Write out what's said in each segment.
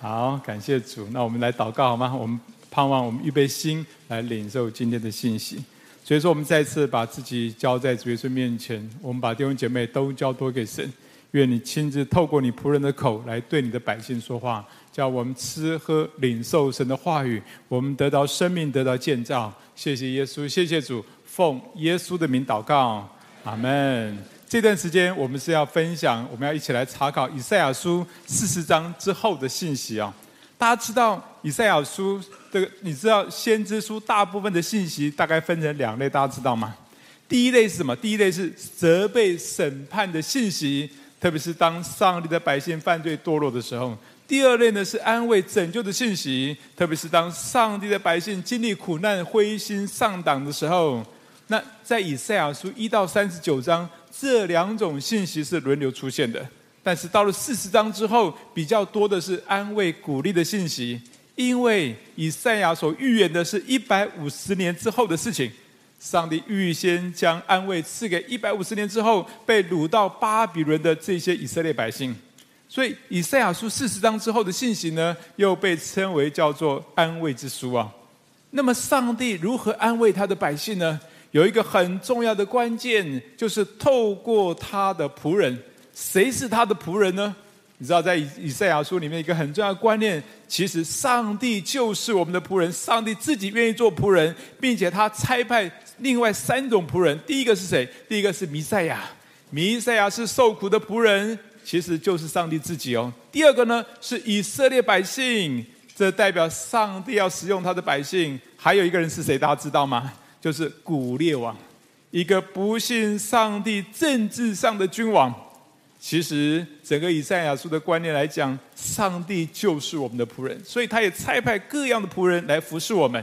好，感谢主。那我们来祷告好吗？我们盼望我们预备心来领受今天的信息。所以说，我们再次把自己交在主耶稣面前，我们把弟兄姐妹都交托给神。愿你亲自透过你仆人的口来对你的百姓说话，叫我们吃喝领受神的话语，我们得到生命，得到建造。谢谢耶稣，谢谢主，奉耶稣的名祷告，阿门。这段时间我们是要分享，我们要一起来查考以赛亚书四十章之后的信息啊。大家知道以赛亚书这个，你知道先知书大部分的信息大概分成两类，大家知道吗？第一类是什么？第一类是责备审判的信息，特别是当上帝的百姓犯罪堕落的时候。第二类呢是安慰拯救的信息，特别是当上帝的百姓经历苦难、灰心丧胆的时候。那在以赛亚书一到三十九章。这两种信息是轮流出现的，但是到了四十章之后，比较多的是安慰鼓励的信息，因为以赛亚所预言的是一百五十年之后的事情，上帝预先将安慰赐给一百五十年之后被掳到巴比伦的这些以色列百姓，所以以赛亚书四十章之后的信息呢，又被称为叫做安慰之书啊。那么上帝如何安慰他的百姓呢？有一个很重要的关键，就是透过他的仆人。谁是他的仆人呢？你知道，在以以赛亚书里面，一个很重要的观念，其实上帝就是我们的仆人。上帝自己愿意做仆人，并且他差派另外三种仆人。第一个是谁？第一个是弥赛亚。弥赛亚是受苦的仆人，其实就是上帝自己哦。第二个呢，是以色列百姓，这代表上帝要使用他的百姓。还有一个人是谁？大家知道吗？就是古列王，一个不信上帝政治上的君王。其实整个以赛亚书的观念来讲，上帝就是我们的仆人，所以他也差派各样的仆人来服侍我们。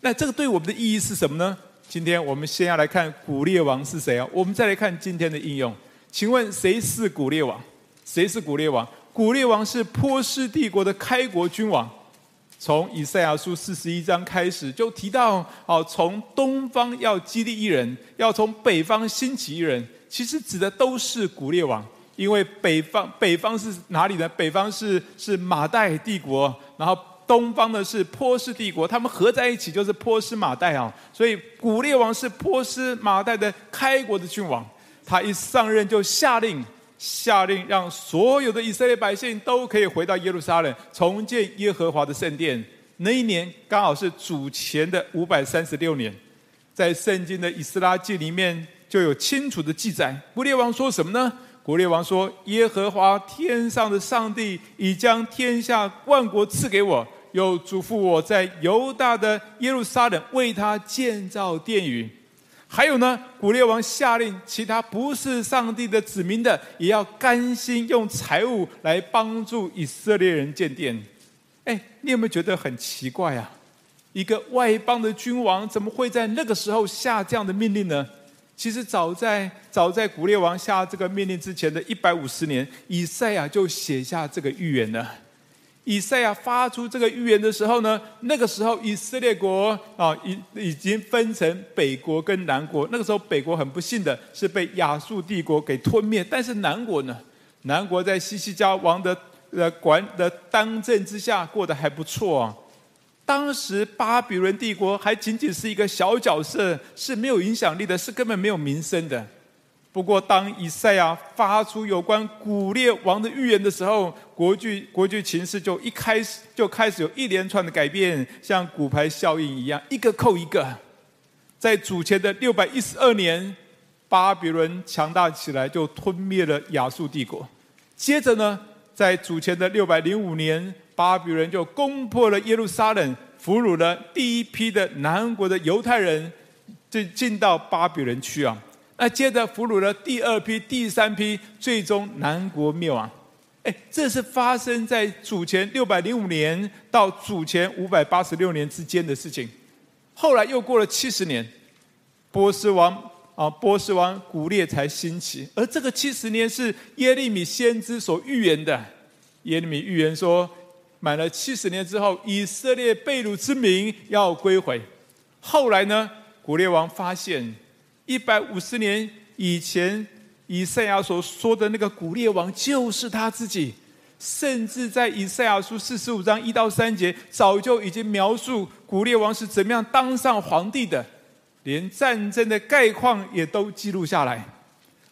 那这个对我们的意义是什么呢？今天我们先要来看古列王是谁啊？我们再来看今天的应用。请问谁是古列王？谁是古列王？古列王是波斯帝国的开国君王。从以赛亚书四十一章开始，就提到哦，从东方要激励一人，要从北方兴起一人。其实指的都是古列王，因为北方北方是哪里呢？北方是是马代帝国，然后东方呢是波斯帝国，他们合在一起就是波斯马代啊。所以古列王是波斯马代的开国的君王，他一上任就下令。下令让所有的以色列百姓都可以回到耶路撒冷，重建耶和华的圣殿。那一年刚好是主前的五百三十六年，在圣经的以斯拉记里面就有清楚的记载。古列王说什么呢？古列王说：“耶和华天上的上帝已将天下万国赐给我，又嘱咐我在犹大的耶路撒冷为他建造殿宇。”还有呢，古列王下令，其他不是上帝的子民的，也要甘心用财物来帮助以色列人建殿。哎，你有没有觉得很奇怪啊？一个外邦的君王，怎么会在那个时候下这样的命令呢？其实早在早在古列王下这个命令之前的一百五十年，以赛亚就写下这个预言了。以赛亚发出这个预言的时候呢，那个时候以色列国啊，已已经分成北国跟南国。那个时候北国很不幸的是被亚述帝国给吞灭，但是南国呢，南国在西西家王的呃管的当政之下过得还不错啊。当时巴比伦帝国还仅仅是一个小角色，是没有影响力的，是根本没有名声的。不过，当以赛亚发出有关古列王的预言的时候，国际国际情势就一开始就开始有一连串的改变，像骨牌效应一样，一个扣一个。在主前的六百一十二年，巴比伦强大起来，就吞灭了亚述帝国。接着呢，在主前的六百零五年，巴比伦就攻破了耶路撒冷，俘虏了第一批的南国的犹太人，就进到巴比伦去啊。那接着俘虏了第二批、第三批，最终南国灭亡。哎，这是发生在主前六百零五年到主前五百八十六年之间的事情。后来又过了七十年，波斯王啊，波斯王古列才兴起。而这个七十年是耶利米先知所预言的。耶利米预言说，满了七十年之后，以色列被掳之民要归回。后来呢，古列王发现。一百五十年以前，以赛亚所说的那个古列王就是他自己，甚至在以赛亚书四十五章一到三节，早就已经描述古列王是怎么样当上皇帝的，连战争的概况也都记录下来。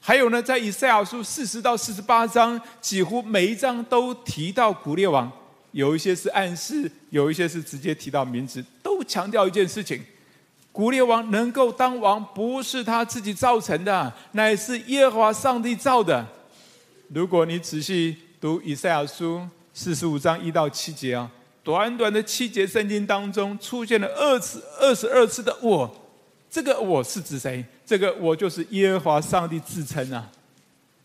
还有呢，在以赛亚书四十到四十八章，几乎每一章都提到古列王，有一些是暗示，有一些是直接提到名字，都强调一件事情：古列王能够当王，不是他自己造成的，乃是耶和华上帝造的。如果你仔细，读以赛亚书四十五章一到七节啊，短短的七节圣经当中出现了二次、二十二次的“我”，这个“我”是指谁？这个“我”就是耶和华上帝自称啊。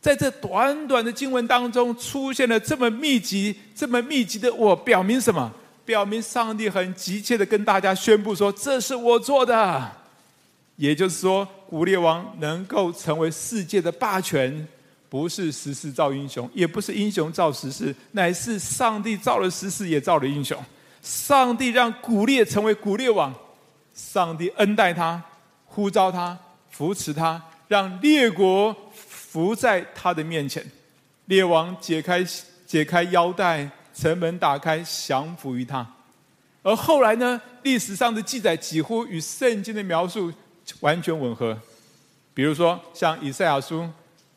在这短短的经文当中出现了这么密集、这么密集的“我”，表明什么？表明上帝很急切的跟大家宣布说：“这是我做的。”也就是说，古列王能够成为世界的霸权。不是时势造英雄，也不是英雄造时势，乃是上帝造了时势，也造了英雄。上帝让古列成为古列王，上帝恩待他，呼召他，扶持他，让列国伏在他的面前。列王解开解开腰带，城门打开，降服于他。而后来呢？历史上的记载几乎与圣经的描述完全吻合。比如说，像以赛亚书。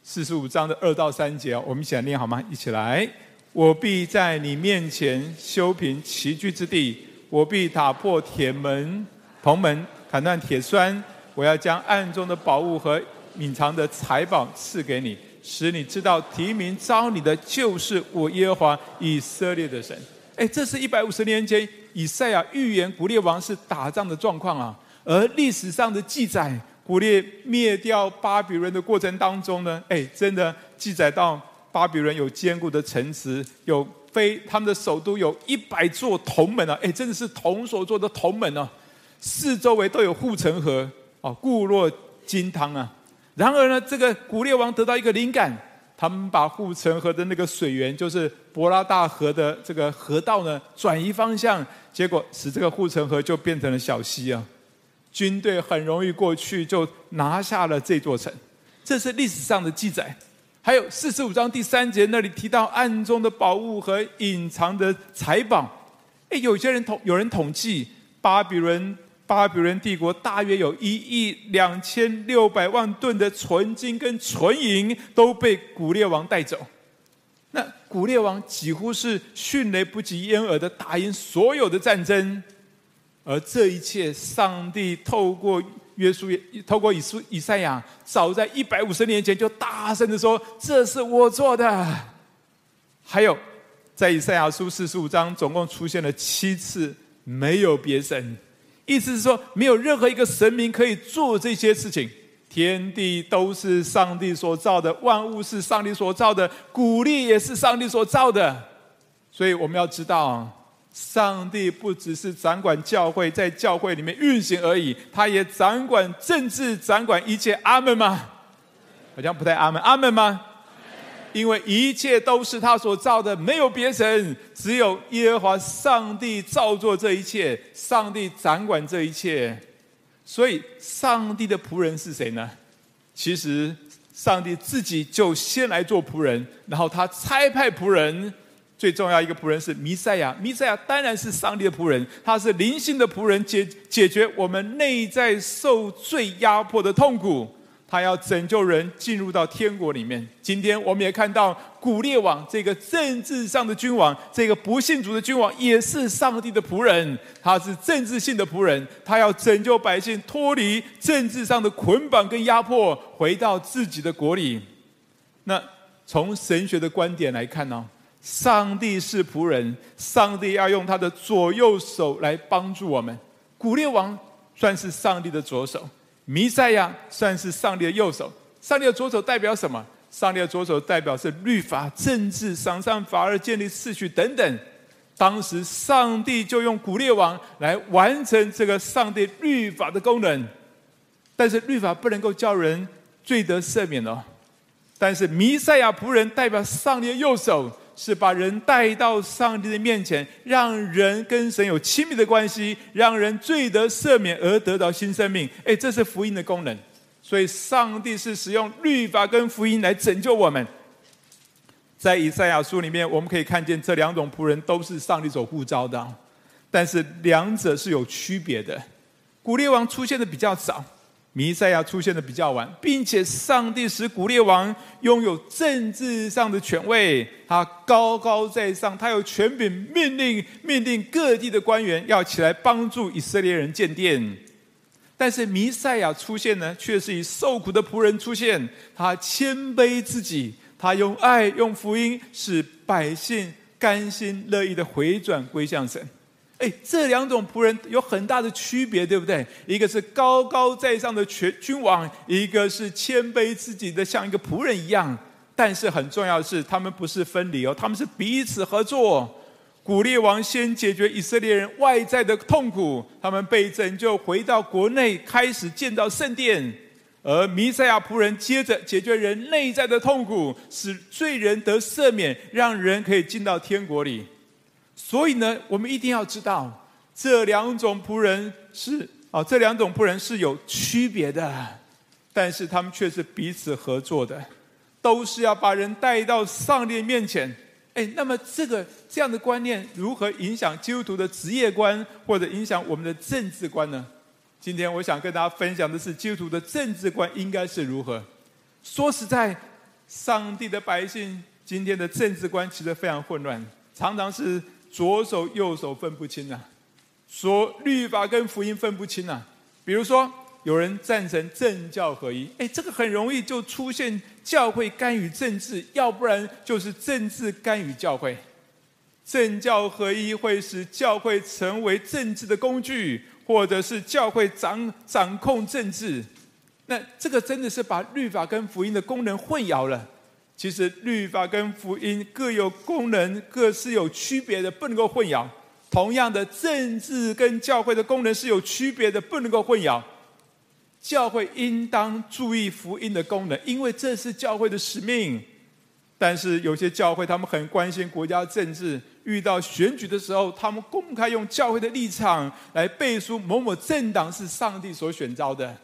四十五章的二到三节，我们一起来念好吗？一起来！我必在你面前修平崎岖之地，我必打破铁门、铜门，砍断铁栓。我要将暗中的宝物和隐藏的财宝赐给你，使你知道提名召你的就是我耶和华以色列的神。哎，这是一百五十年前以赛亚预言古列王是打仗的状况啊，而历史上的记载。古列灭掉巴比伦的过程当中呢，哎，真的记载到巴比伦有坚固的城池，有非他们的首都有一百座铜门啊，哎，真的是铜所做的铜门啊，四周围都有护城河哦，固若金汤啊。然而呢，这个古列王得到一个灵感，他们把护城河的那个水源，就是博拉大河的这个河道呢，转移方向，结果使这个护城河就变成了小溪啊。军队很容易过去，就拿下了这座城，这是历史上的记载。还有四十五章第三节那里提到暗中的宝物和隐藏的财宝。诶，有些人统有人统计，巴比伦巴比伦帝国大约有一亿两千六百万吨的纯金跟纯银都被古列王带走。那古列王几乎是迅雷不及掩耳的打赢所有的战争。而这一切，上帝透过约书，透过以书以赛亚，早在一百五十年前就大声的说：“这是我做的。”还有，在以赛亚书四十五章，总共出现了七次没有别神，意思是说，没有任何一个神明可以做这些事情。天地都是上帝所造的，万物是上帝所造的，古列也是上帝所造的。所以我们要知道。上帝不只是掌管教会，在教会里面运行而已，他也掌管政治，掌管一切。阿门吗？好像不太阿门。阿门吗？因为一切都是他所造的，没有别神，只有耶和华上帝造作这一切，上帝掌管这一切。所以，上帝的仆人是谁呢？其实，上帝自己就先来做仆人，然后他差派仆人。最重要一个仆人是弥赛亚，弥赛亚当然是上帝的仆人，他是灵性的仆人，解解决我们内在受罪压迫的痛苦，他要拯救人进入到天国里面。今天我们也看到古列王这个政治上的君王，这个不信主的君王也是上帝的仆人，他是政治性的仆人，他要拯救百姓脱离政治上的捆绑跟压迫，回到自己的国里。那从神学的观点来看呢？上帝是仆人，上帝要用他的左右手来帮助我们。古列王算是上帝的左手，弥赛亚算是上帝的右手。上帝的左手代表什么？上帝的左手代表是律法、政治、赏善罚恶、建立秩序等等。当时上帝就用古列王来完成这个上帝律法的功能。但是律法不能够叫人罪得赦免哦。但是弥赛亚仆人代表上帝的右手。是把人带到上帝的面前，让人跟神有亲密的关系，让人罪得赦免而得到新生命。哎，这是福音的功能。所以，上帝是使用律法跟福音来拯救我们。在以赛亚书里面，我们可以看见这两种仆人都是上帝所呼召的，但是两者是有区别的。古列王出现的比较早，弥赛亚出现的比较晚，并且上帝使古列王拥有政治上的权位，他高高在上，他有权柄命令命令各地的官员要起来帮助以色列人建殿。但是弥赛亚出现呢，却是以受苦的仆人出现，他谦卑自己。他用爱、用福音，使百姓甘心乐意的回转归向神。这两种仆人有很大的区别，对不对？一个是高高在上的全君王，一个是谦卑自己的，像一个仆人一样。但是很重要的是，他们不是分离哦，他们是彼此合作。古列王先解决以色列人外在的痛苦，他们被拯救，回到国内，开始建造圣殿。而弥赛亚仆人接着解决人内在的痛苦，使罪人得赦免，让人可以进到天国里。所以呢，我们一定要知道，这两种仆人是啊，这两种仆人是有区别的，但是他们却是彼此合作的，都是要把人带到上帝面前。哎，那么这个这样的观念如何影响基督徒的职业观，或者影响我们的政治观呢？今天我想跟大家分享的是基督徒的政治观应该是如何。说实在，上帝的百姓今天的政治观其实非常混乱，常常是左手右手分不清、啊，说律法跟福音分不清、啊。比如说，有人赞成政教合一，哎，这个很容易就出现教会干预政治，要不然就是政治干预教会。政教合一会使教会成为政治的工具。或者是教会掌掌控政治，那这个真的是把律法跟福音的功能混淆了。其实律法跟福音各有功能，各是有区别的，不能够混淆。同样的，政治跟教会的功能是有区别的，不能够混淆。教会应当注意福音的功能，因为这是教会的使命。但是有些教会，他们很关心国家政治。遇到选举的时候，他们公开用教会的立场来背书某某政党是上帝所选召的，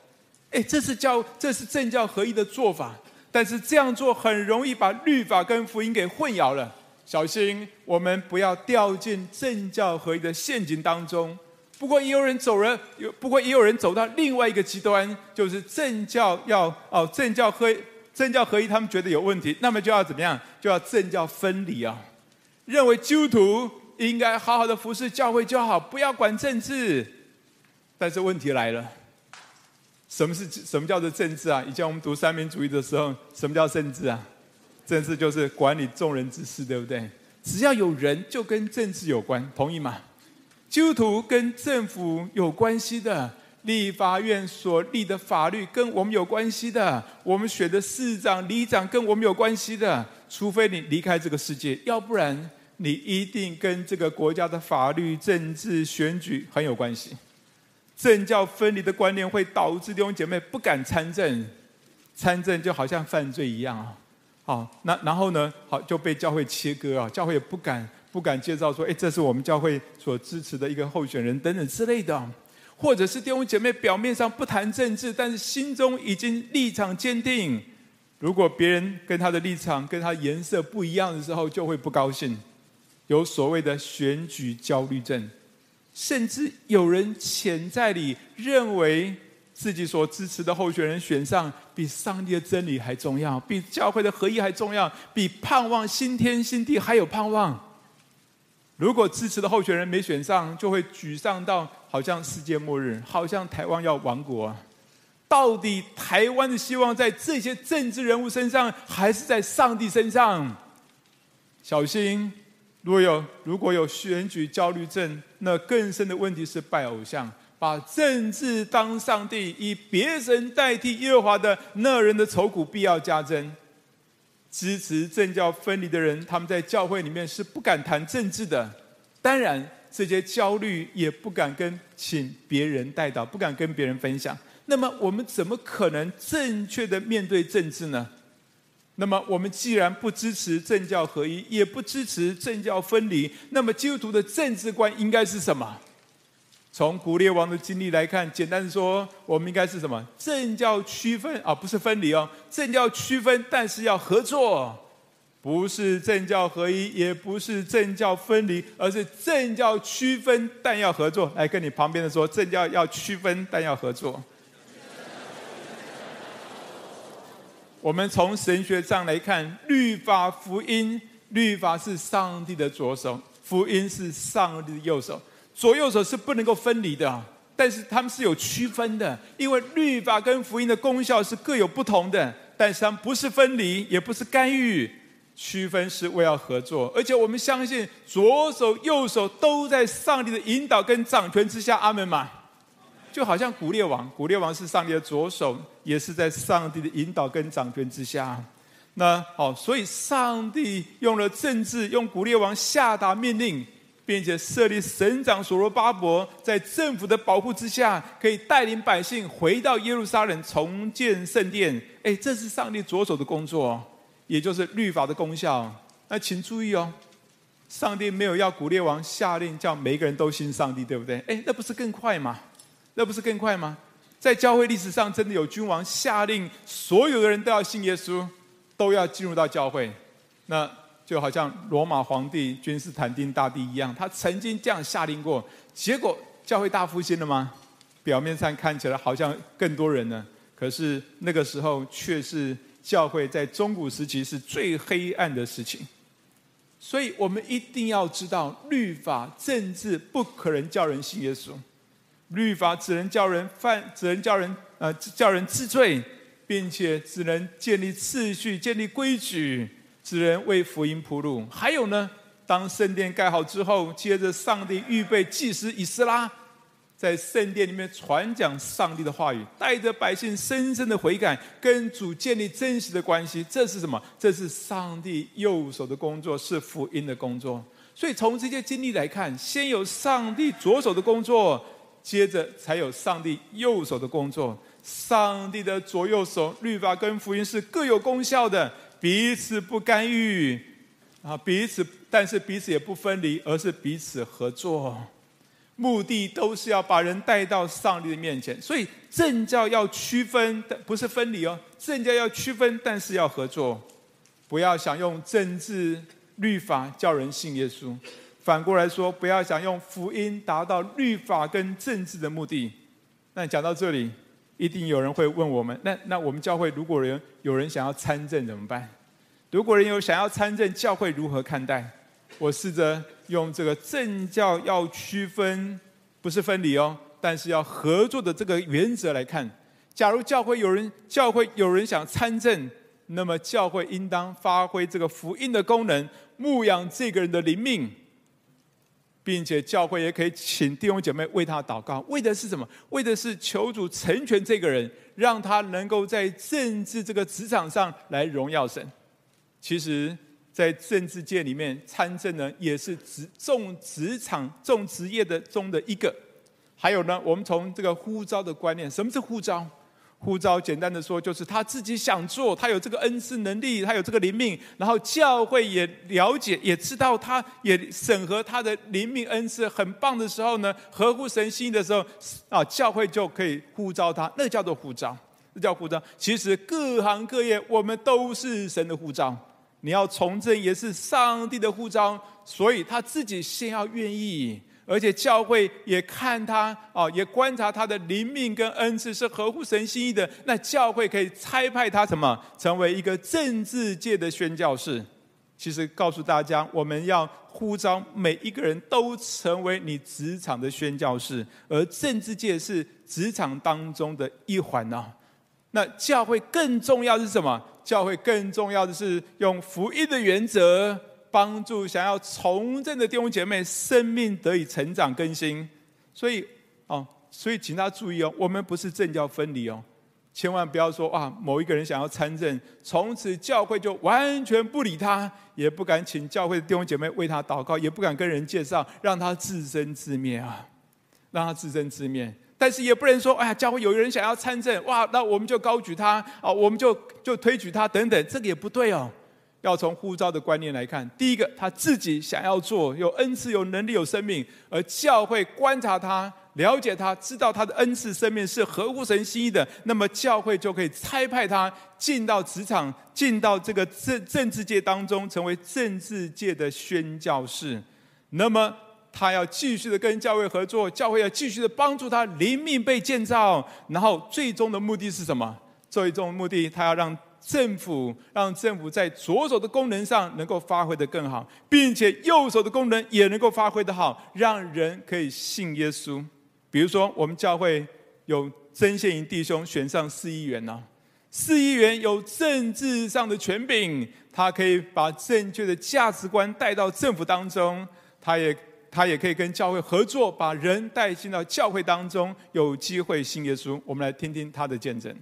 哎，这是教，这是政教合一的做法。但是这样做很容易把律法跟福音给混淆了，小心我们不要掉进政教合一的陷阱当中。不过也有人走了，有不过也有人走到另外一个极端，就是政教要哦政教合政教合一，他们觉得有问题，那么就要怎么样？就要政教分离啊。认为基督徒应该好好的服侍教会就好，不要管政治。但是问题来了，什么是什么叫做政治啊？以前我们读三民主义的时候，什么叫政治啊？政治就是管理众人之事，对不对？只要有人，就跟政治有关，同意吗？基督徒跟政府有关系的，立法院所立的法律跟我们有关系的，我们选的市长、里长跟我们有关系的。除非你离开这个世界，要不然你一定跟这个国家的法律、政治、选举很有关系。政教分离的观念会导致弟兄姐妹不敢参政，参政就好像犯罪一样啊。好，那然后呢？好就被教会切割啊，教会也不敢不敢介绍说，哎，这是我们教会所支持的一个候选人等等之类的。或者是弟兄姐妹表面上不谈政治，但是心中已经立场坚定。如果别人跟他的立场、跟他颜色不一样的时候，就会不高兴，有所谓的选举焦虑症，甚至有人潜在里认为自己所支持的候选人选上，比上帝的真理还重要，比教会的合一还重要，比盼望新天新地还有盼望。如果支持的候选人没选上，就会沮丧到好像世界末日，好像台湾要亡国。到底台湾的希望在这些政治人物身上，还是在上帝身上？小心，如果有如果有选举焦虑症，那更深的问题是拜偶像，把政治当上帝，以别人代替耶和华的那人的愁苦必要加增。支持政教分离的人，他们在教会里面是不敢谈政治的，当然这些焦虑也不敢跟请别人带到，不敢跟别人分享。那么我们怎么可能正确的面对政治呢？那么我们既然不支持政教合一，也不支持政教分离，那么基督徒的政治观应该是什么？从古列王的经历来看，简单说，我们应该是什么？政教区分啊，不是分离哦，政教区分，但是要合作。不是政教合一，也不是政教分离，而是政教区分，但要合作。来跟你旁边的说，政教要区分，但要合作。我们从神学上来看，律法、福音，律法是上帝的左手，福音是上帝的右手，左右手是不能够分离的，但是他们是有区分的，因为律法跟福音的功效是各有不同的，但是他们不是分离，也不是干预。区分是为了合作，而且我们相信左手右手都在上帝的引导跟掌权之下。阿门嘛，就好像古列王，古列王是上帝的左手，也是在上帝的引导跟掌权之下。那好，所以上帝用了政治，用古列王下达命令，并且设立省长所罗巴伯，在政府的保护之下，可以带领百姓回到耶路撒冷重建圣殿。哎，这是上帝左手的工作。也就是律法的功效。那请注意哦，上帝没有要古列王下令叫每个人都信上帝，对不对？哎，那不是更快吗？那不是更快吗？在教会历史上，真的有君王下令所有的人都要信耶稣，都要进入到教会。那就好像罗马皇帝君士坦丁大帝一样，他曾经这样下令过。结果教会大复兴了吗？表面上看起来好像更多人呢，可是那个时候却是。教会在中古时期是最黑暗的事情，所以我们一定要知道，律法政治不可能叫人信耶稣，律法只能叫人犯，只能叫人呃叫人治罪，并且只能建立秩序、建立规矩，只能为福音铺路。还有呢，当圣殿盖好之后，接着上帝预备祭司以斯拉。在圣殿里面传讲上帝的话语，带着百姓深深的悔改，跟主建立真实的关系。这是什么？这是上帝右手的工作，是福音的工作。所以从这些经历来看，先有上帝左手的工作，接着才有上帝右手的工作。上帝的左右手，律法跟福音是各有功效的，彼此不干预啊，彼此，但是彼此也不分离，而是彼此合作。目的都是要把人带到上帝的面前，所以政教要区分，但不是分离哦。政教要区分，但是要合作，不要想用政治律法叫人信耶稣。反过来说，不要想用福音达到律法跟政治的目的。那讲到这里，一定有人会问我们：那那我们教会如果人有人想要参政怎么办？如果人有想要参政，教会如何看待？我试着用这个政教要区分，不是分离哦，但是要合作的这个原则来看。假如教会有人教会有人想参政，那么教会应当发挥这个福音的功能，牧养这个人的灵命，并且教会也可以请弟兄姐妹为他祷告，为的是什么？为的是求主成全这个人，让他能够在政治这个职场上来荣耀神。其实。在政治界里面参政呢，也是职重职场重职业的中的一个。还有呢，我们从这个呼召的观念，什么是呼召？呼召简单的说，就是他自己想做，他有这个恩赐能力，他有这个灵命，然后教会也了解，也知道，他也审核他的灵命恩赐很棒的时候呢，合乎神心意的时候啊，教会就可以呼召他，那叫做呼召，那叫呼召。其实各行各业，我们都是神的呼召。你要从政也是上帝的呼召，所以他自己先要愿意，而且教会也看他哦，也观察他的灵命跟恩赐是合乎神心意的。那教会可以差派他什么？成为一个政治界的宣教士。其实告诉大家，我们要呼召每一个人都成为你职场的宣教士，而政治界是职场当中的一环呢。那教会更重要的是什么？教会更重要的是用福音的原则，帮助想要从政的弟兄姐妹生命得以成长更新。所以，哦，所以请大家注意哦，我们不是政教分离哦，千万不要说啊，某一个人想要参政，从此教会就完全不理他，也不敢请教会的弟兄姐妹为他祷告，也不敢跟人介绍，让他自生自灭啊，让他自生自灭。但是也不能说，哎呀，教会有人想要参政，哇，那我们就高举他啊，我们就就推举他等等，这个也不对哦。要从呼召的观念来看，第一个，他自己想要做，有恩赐、有能力、有生命，而教会观察他、了解他，知道他的恩赐、生命是合乎神心意的，那么教会就可以差派他进到职场，进到这个政政治界当中，成为政治界的宣教士。那么他要继续的跟教会合作，教会要继续的帮助他灵命被建造，然后最终的目的是什么？最终目的，他要让。政府让政府在左手的功能上能够发挥得更好，并且右手的功能也能够发挥得好，让人可以信耶稣。比如说，我们教会有曾宪营弟兄选上市议员呢，市议员有政治上的权柄，他可以把正确的价值观带到政府当中，他也他也可以跟教会合作，把人带进到教会当中，有机会信耶稣。我们来听听他的见证。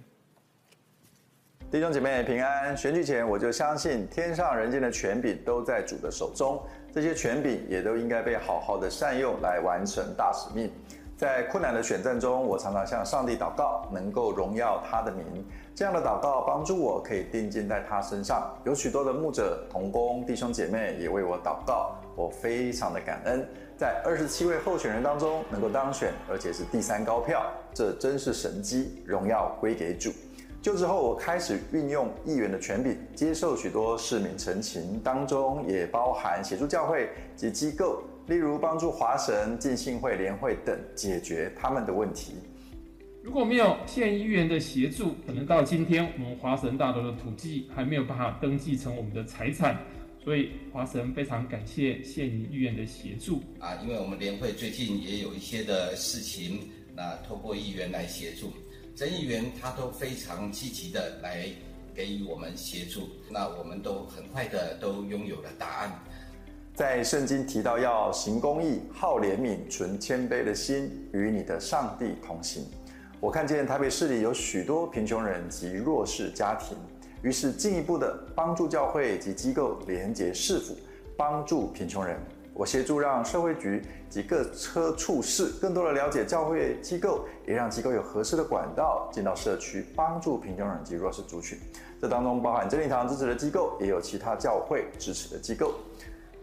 弟兄姐妹平安。选举前我就相信，天上人间的权柄都在主的手中，这些权柄也都应该被好好的善用来完成大使命。在困难的选战中，我常常向上帝祷告，能够荣耀他的名。这样的祷告帮助我可以定睛在他身上。有许多的牧者同工弟兄姐妹也为我祷告，我非常的感恩。在二十七位候选人当中能够当选，而且是第三高票，这真是神迹，荣耀归给主。就职后，我开始运用议员的权柄，接受许多市民陈情，当中也包含协助教会及机构，例如帮助华神、浸信会、联会等解决他们的问题。如果没有县议员的协助，可能到今天我们华神大楼的土地还没有办法登记成我们的财产。所以华神非常感谢县议员的协助啊，因为我们联会最近也有一些的事情，那透过议员来协助。曾议员他都非常积极的来给予我们协助，那我们都很快的都拥有了答案。在圣经提到要行公义、好怜悯、存谦卑的心，与你的上帝同行。我看见台北市里有许多贫穷人及弱势家庭，于是进一步的帮助教会及机构连结市府，帮助贫穷人。我协助让社会局及各车处室更多的了解教会机构，也让机构有合适的管道进到社区，帮助贫穷人及弱势族群。这当中包含真理堂支持的机构，也有其他教会支持的机构。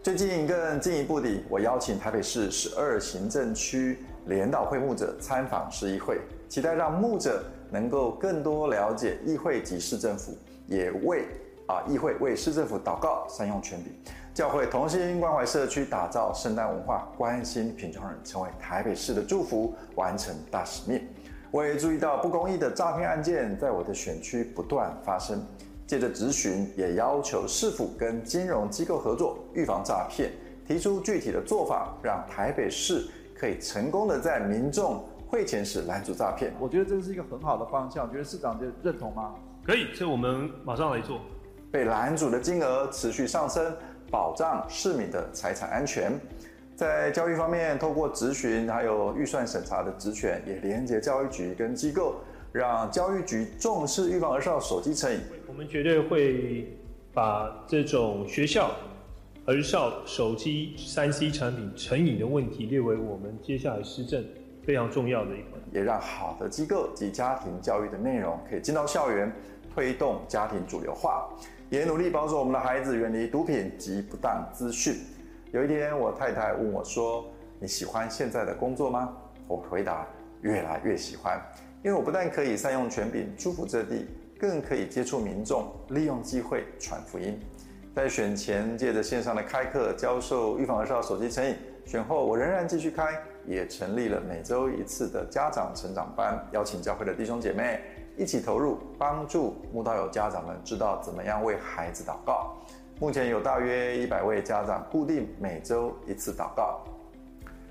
最近更进一步的，我邀请台北市十二行政区联导会牧者参访市议会，期待让牧者能够更多了解议会及市政府，也为啊议会为市政府祷告，善用权柄。教会同心关怀社区，打造圣诞文化，关心贫穷人，成为台北市的祝福，完成大使命。我也注意到不公义的诈骗案件在我的选区不断发生，借着质询，也要求市府跟金融机构合作，预防诈骗，提出具体的做法，让台北市可以成功的在民众汇钱时拦阻诈骗。我觉得这是一个很好的方向，觉得市长就认同吗？可以，所以我们马上来做。被拦阻的金额持续上升。保障市民的财产安全，在教育方面，透过咨询还有预算审查的职权，也连接教育局跟机构，让教育局重视预防儿少手机成瘾。我们绝对会把这种学校儿少手机三 C 产品成瘾的问题列为我们接下来施政非常重要的一环，也让好的机构及家庭教育的内容可以进到校园，推动家庭主流化。也努力保守我们的孩子远离毒品及不当资讯。有一天，我太太问我说：“你喜欢现在的工作吗？”我回答：“越来越喜欢，因为我不但可以善用权柄祝福这地，更可以接触民众，利用机会传福音。”在选前借着线上的开课教授预防儿少手机成瘾，选后我仍然继续开，也成立了每周一次的家长成长班，邀请教会的弟兄姐妹。一起投入，帮助慕道友家长们知道怎么样为孩子祷告。目前有大约一百位家长固定每周一次祷告。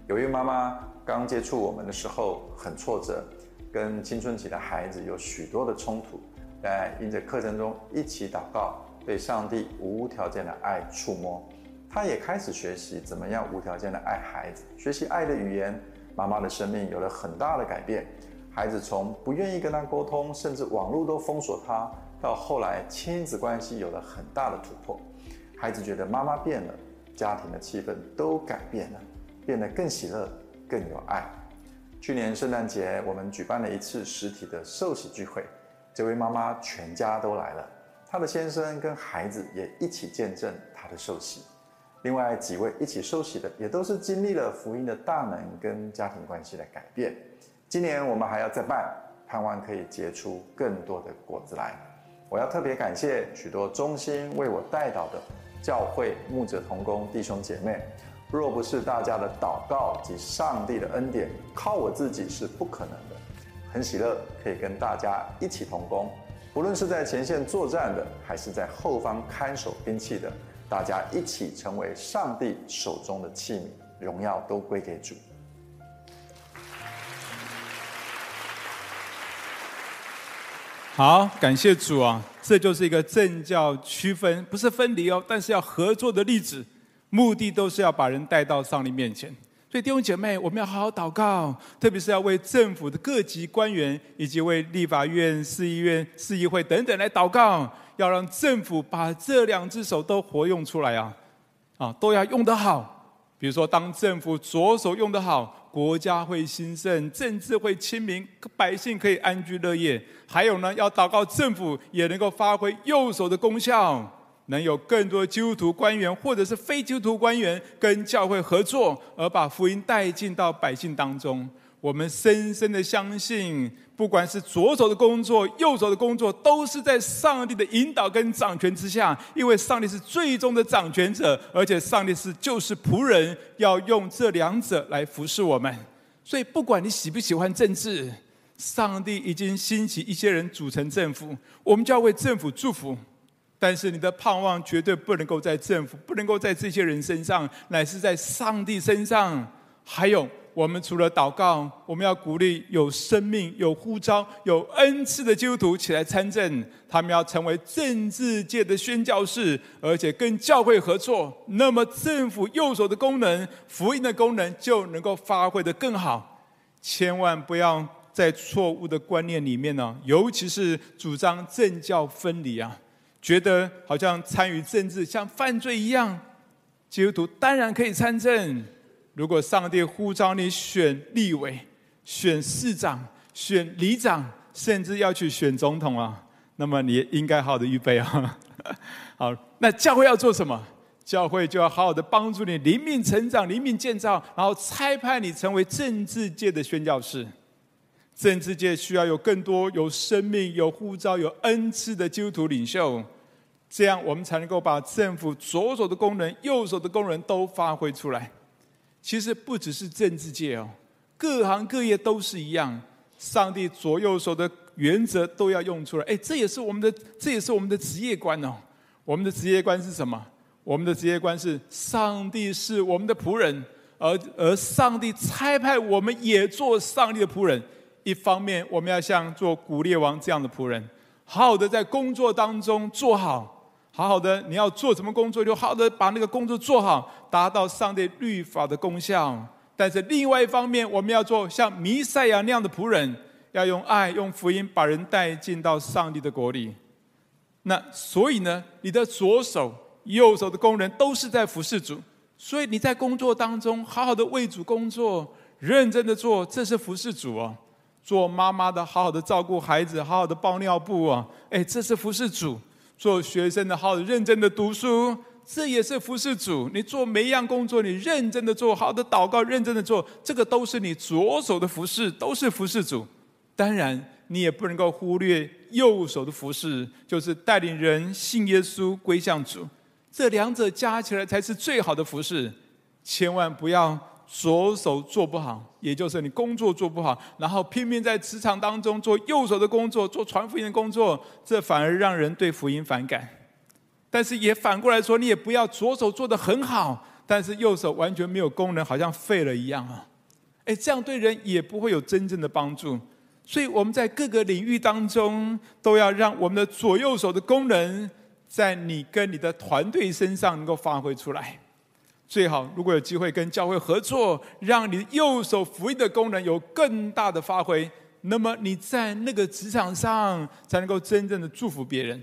有一位妈妈刚接触我们的时候很挫折，跟青春期的孩子有许多的冲突，在因着课程中一起祷告，被上帝无条件的爱触摸，她也开始学习怎么样无条件的爱孩子，学习爱的语言。妈妈的生命有了很大的改变。孩子从不愿意跟他沟通，甚至网络都封锁他，到后来亲子关系有了很大的突破。孩子觉得妈妈变了，家庭的气氛都改变了，变得更喜乐、更有爱。去年圣诞节，我们举办了一次实体的寿喜聚会，这位妈妈全家都来了。她的先生跟孩子也一起见证她的寿喜。另外几位一起受洗的，也都是经历了福音的大能跟家庭关系的改变。今年我们还要再办，盼望可以结出更多的果子来。我要特别感谢许多忠心为我代祷的教会牧者同工弟兄姐妹。若不是大家的祷告及上帝的恩典，靠我自己是不可能的。很喜乐可以跟大家一起同工，不论是在前线作战的，还是在后方看守兵器的。大家一起成为上帝手中的器皿，荣耀都归给主。好，感谢主啊！这就是一个政教区分，不是分离哦，但是要合作的例子，目的都是要把人带到上帝面前。所以弟兄姐妹，我们要好好祷告，特别是要为政府的各级官员，以及为立法院、市议院、市议会等等来祷告。要让政府把这两只手都活用出来啊，啊，都要用得好。比如说，当政府左手用得好，国家会兴盛，政治会清明，百姓可以安居乐业。还有呢，要祷告政府也能够发挥右手的功效，能有更多基督徒官员或者是非基督徒官员跟教会合作，而把福音带进到百姓当中。我们深深的相信，不管是左手的工作、右手的工作，都是在上帝的引导跟掌权之下。因为上帝是最终的掌权者，而且上帝是就是仆人，要用这两者来服侍我们。所以，不管你喜不喜欢政治，上帝已经兴起一些人组成政府，我们就要为政府祝福。但是，你的盼望绝对不能够在政府，不能够在这些人身上，乃是在上帝身上。还有。我们除了祷告，我们要鼓励有生命、有呼召、有恩赐的基督徒起来参政。他们要成为政治界的宣教士，而且跟教会合作。那么政府右手的功能、福音的功能就能够发挥得更好。千万不要在错误的观念里面呢，尤其是主张政教分离啊，觉得好像参与政治像犯罪一样。基督徒当然可以参政。如果上帝呼召你选立委、选市长、选里长，甚至要去选总统啊，那么你应该好好的预备啊。好，那教会要做什么？教会就要好好的帮助你灵命成长、灵命建造，然后差派你成为政治界的宣教士。政治界需要有更多有生命、有呼召、有恩赐的基督徒领袖，这样我们才能够把政府左手的功能、右手的功能都发挥出来。其实不只是政治界哦，各行各业都是一样。上帝左右手的原则都要用出来。哎，这也是我们的，这也是我们的职业观哦。我们的职业观是什么？我们的职业观是上帝是我们的仆人，而而上帝差派我们也做上帝的仆人。一方面，我们要像做古列王这样的仆人，好好的在工作当中做好。好好的，你要做什么工作，就好好的把那个工作做好，达到上帝律法的功效。但是另外一方面，我们要做像弥赛亚那样的仆人，要用爱、用福音把人带进到上帝的国里。那所以呢，你的左手、右手的工人都是在服侍主。所以你在工作当中，好好的为主工作，认真的做，这是服侍主哦。做妈妈的，好好的照顾孩子，好好的包尿布啊，哎，这是服侍主。做学生的，好认真的读书，这也是服侍主。你做每一样工作，你认真的做，好的祷告，认真的做，这个都是你左手的服侍，都是服侍主。当然，你也不能够忽略右手的服侍，就是带领人信耶稣归向主。这两者加起来才是最好的服侍。千万不要。左手做不好，也就是你工作做不好，然后拼命在职场当中做右手的工作，做传福音的工作，这反而让人对福音反感。但是也反过来说，你也不要左手做得很好，但是右手完全没有功能，好像废了一样啊！哎，这样对人也不会有真正的帮助。所以我们在各个领域当中，都要让我们的左右手的功能，在你跟你的团队身上能够发挥出来。最好，如果有机会跟教会合作，让你右手福音的功能有更大的发挥，那么你在那个职场上才能够真正的祝福别人。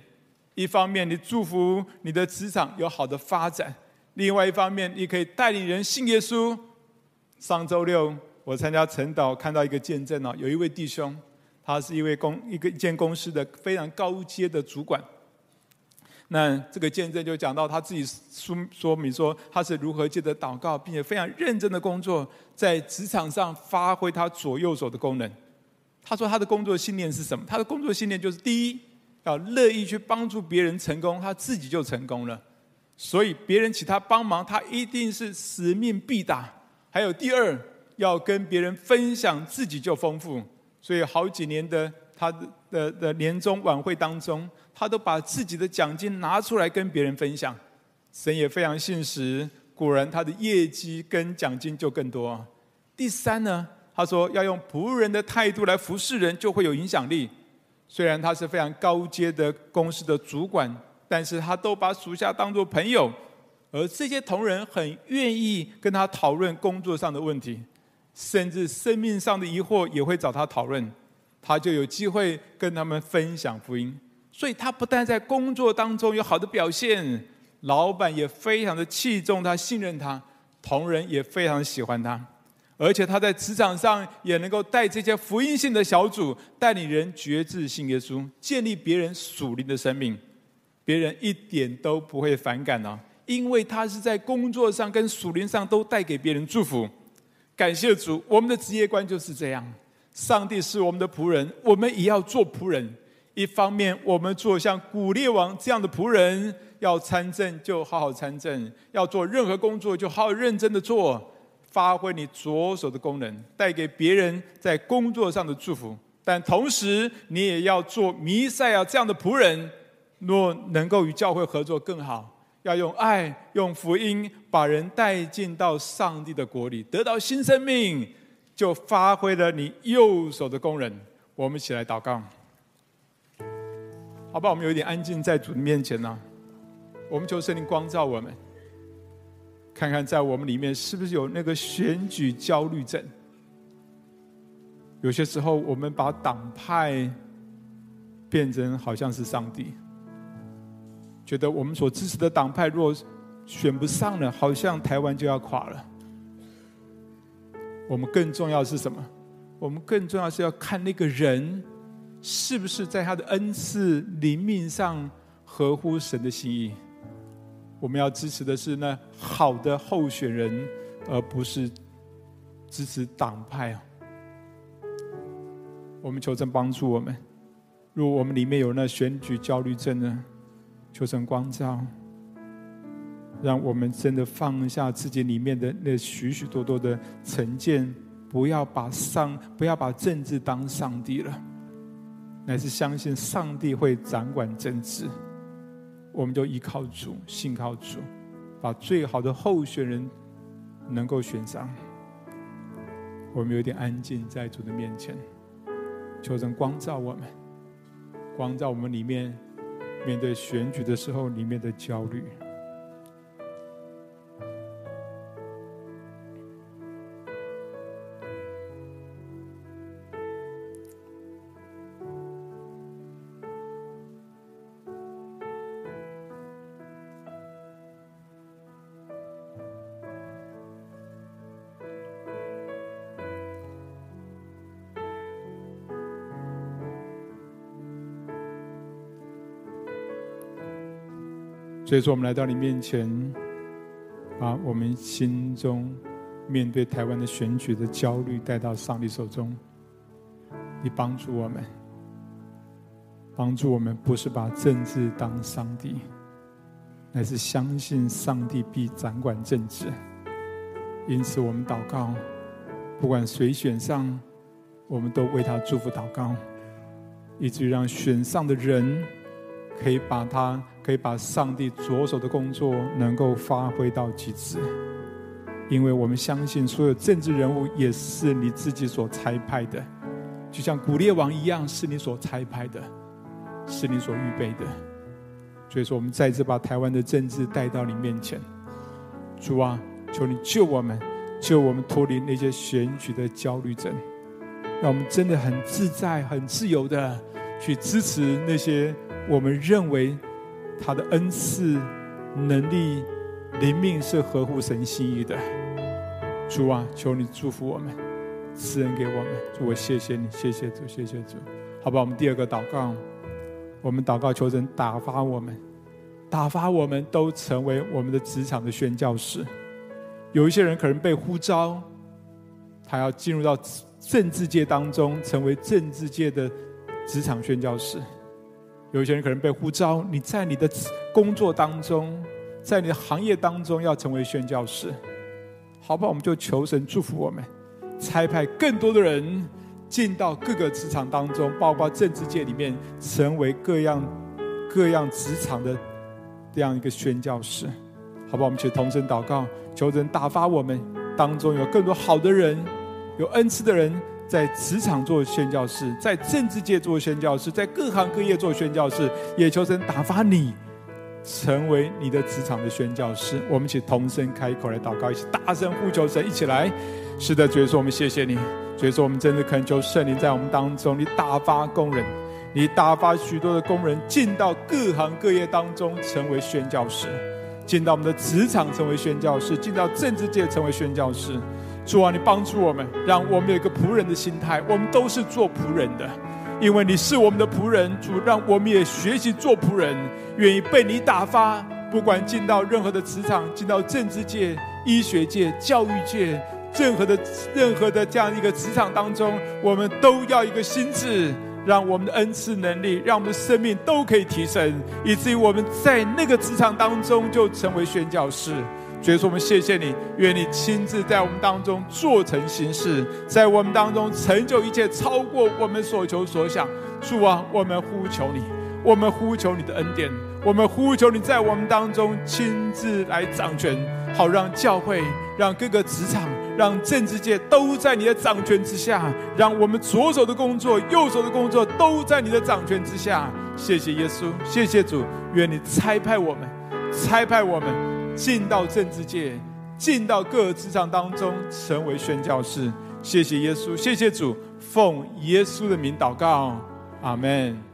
一方面，你祝福你的职场有好的发展；另外一方面，你可以带领人信耶稣。上周六，我参加晨祷，看到一个见证哦，有一位弟兄，他是一位公一个一间公司的非常高阶的主管。那这个见证就讲到他自己说说明说他是如何借着祷告，并且非常认真的工作，在职场上发挥他左右手的功能。他说他的工作信念是什么？他的工作信念就是第一，要乐意去帮助别人成功，他自己就成功了。所以别人请他帮忙，他一定是使命必达。还有第二，要跟别人分享，自己就丰富。所以好几年的他的的年终晚会当中，他都把自己的奖金拿出来跟别人分享。神也非常信实，果然他的业绩跟奖金就更多。第三呢？他说：“要用仆人的态度来服侍人，就会有影响力。虽然他是非常高阶的公司的主管，但是他都把属下当作朋友，而这些同仁很愿意跟他讨论工作上的问题，甚至生命上的疑惑也会找他讨论，他就有机会跟他们分享福音。所以他不但在工作当中有好的表现，老板也非常的器重他、信任他，同仁也非常喜欢他。”而且他在职场上也能够带这些福音性的小组，带领人决志信耶稣，建立别人属灵的生命，别人一点都不会反感哦，因为他是在工作上跟属灵上都带给别人祝福。感谢主，我们的职业观就是这样。上帝是我们的仆人，我们也要做仆人。一方面，我们做像古列王这样的仆人，要参政就好好参政，要做任何工作就好好认真的做。发挥你左手的功能，带给别人在工作上的祝福，但同时你也要做弥赛亚这样的仆人。若能够与教会合作更好，要用爱、用福音把人带进到上帝的国里，得到新生命，就发挥了你右手的功能。我们一起来祷告，好吧？我们有一点安静在主的面前呢、我们求圣灵光照我们。看看在我们里面是不是有那个选举焦虑症？有些时候我们把党派变成好像是上帝，觉得我们所支持的党派若选不上了，好像台湾就要垮了。我们更重要是什么？我们更重要是要看那个人是不是在他的恩赐灵命上合乎神的心意。我们要支持的是那好的候选人，而不是支持党派啊！我们求神帮助我们。如果我们里面有那选举焦虑症呢，求神光照，让我们真的放下自己里面的那许许多多的成见，不要把上，不要把政治当上帝了，乃是相信上帝会掌管政治。我们就依靠主，信靠主，把最好的候选人能够选上。我们有点安静在主的面前，求神光照我们，光照我们里面面对选举的时候里面的焦虑。所以说，我们来到你面前，把我们心中面对台湾的选举的焦虑带到上帝手中。你帮助我们，帮助我们，不是把政治当上帝，乃是相信上帝必掌管政治。因此，我们祷告，不管谁选上，我们都为他祝福祷告，以至于让选上的人可以把他。可以把上帝左手的工作能够发挥到极致，因为我们相信所有政治人物也是你自己所差派的，就像古列王一样，是你所差派的，是你所预备的。所以说，我们再次把台湾的政治带到你面前，主啊，求你救我们，救我们脱离那些选举的焦虑症，让我们真的很自在、很自由的去支持那些我们认为。他的恩赐、能力、灵命是合乎神心意的。主啊，求你祝福我们，赐恩给我们。主，我谢谢你，谢谢主，谢谢主。好吧，我们第二个祷告，我们祷告求神打发我们，打发我们都成为我们的职场的宣教士。有一些人可能被呼召，他要进入到政治界当中，成为政治界的职场宣教士。有些人可能被呼召，你在你的工作当中，在你的行业当中要成为宣教士。好不好？我们就求神祝福我们，差派更多的人进到各个职场当中，包括政治界里面，成为各样各样职场的这样一个宣教士。好不好？我们去同声祷告，求神打发我们当中有更多好的人，有恩赐的人，在职场做宣教士，在政治界做宣教士，在各行各业做宣教士，也求神打发你成为你的职场的宣教士。我们一起同声开口来祷告，一起大声呼求神，一起来。是的，主耶稣，我们谢谢你。主耶稣，我们真的恳求圣灵在我们当中，你打发工人，你打发许多的工人进到各行各业当中，成为宣教士。进到我们的职场成为宣教士，进到政治界成为宣教士。主啊，你帮助我们，让我们有一个仆人的心态。我们都是做仆人的，因为你是我们的仆人。主，让我们也学习做仆人，愿意被你打发。不管进到任何的职场，进到政治界、医学界、教育界，任何的任何的这样一个职场当中，我们都要一个心智。让我们的恩赐能力，让我们的生命都可以提升，以至于我们在那个职场当中就成为宣教士。所以说，我们谢谢你，愿你亲自在我们当中做成形事，在我们当中成就一切，超过我们所求所想。主啊，我们呼求你，我们呼求你的恩典，我们呼求你在我们当中亲自来掌权，好让教会，让各个职场。让政治界都在你的掌权之下，让我们左手的工作、右手的工作都在你的掌权之下。谢谢耶稣，谢谢主，愿你差派我们，差派我们进到政治界，进到各个职场当中，成为宣教士。谢谢耶稣，谢谢主，奉耶稣的名祷告，阿门。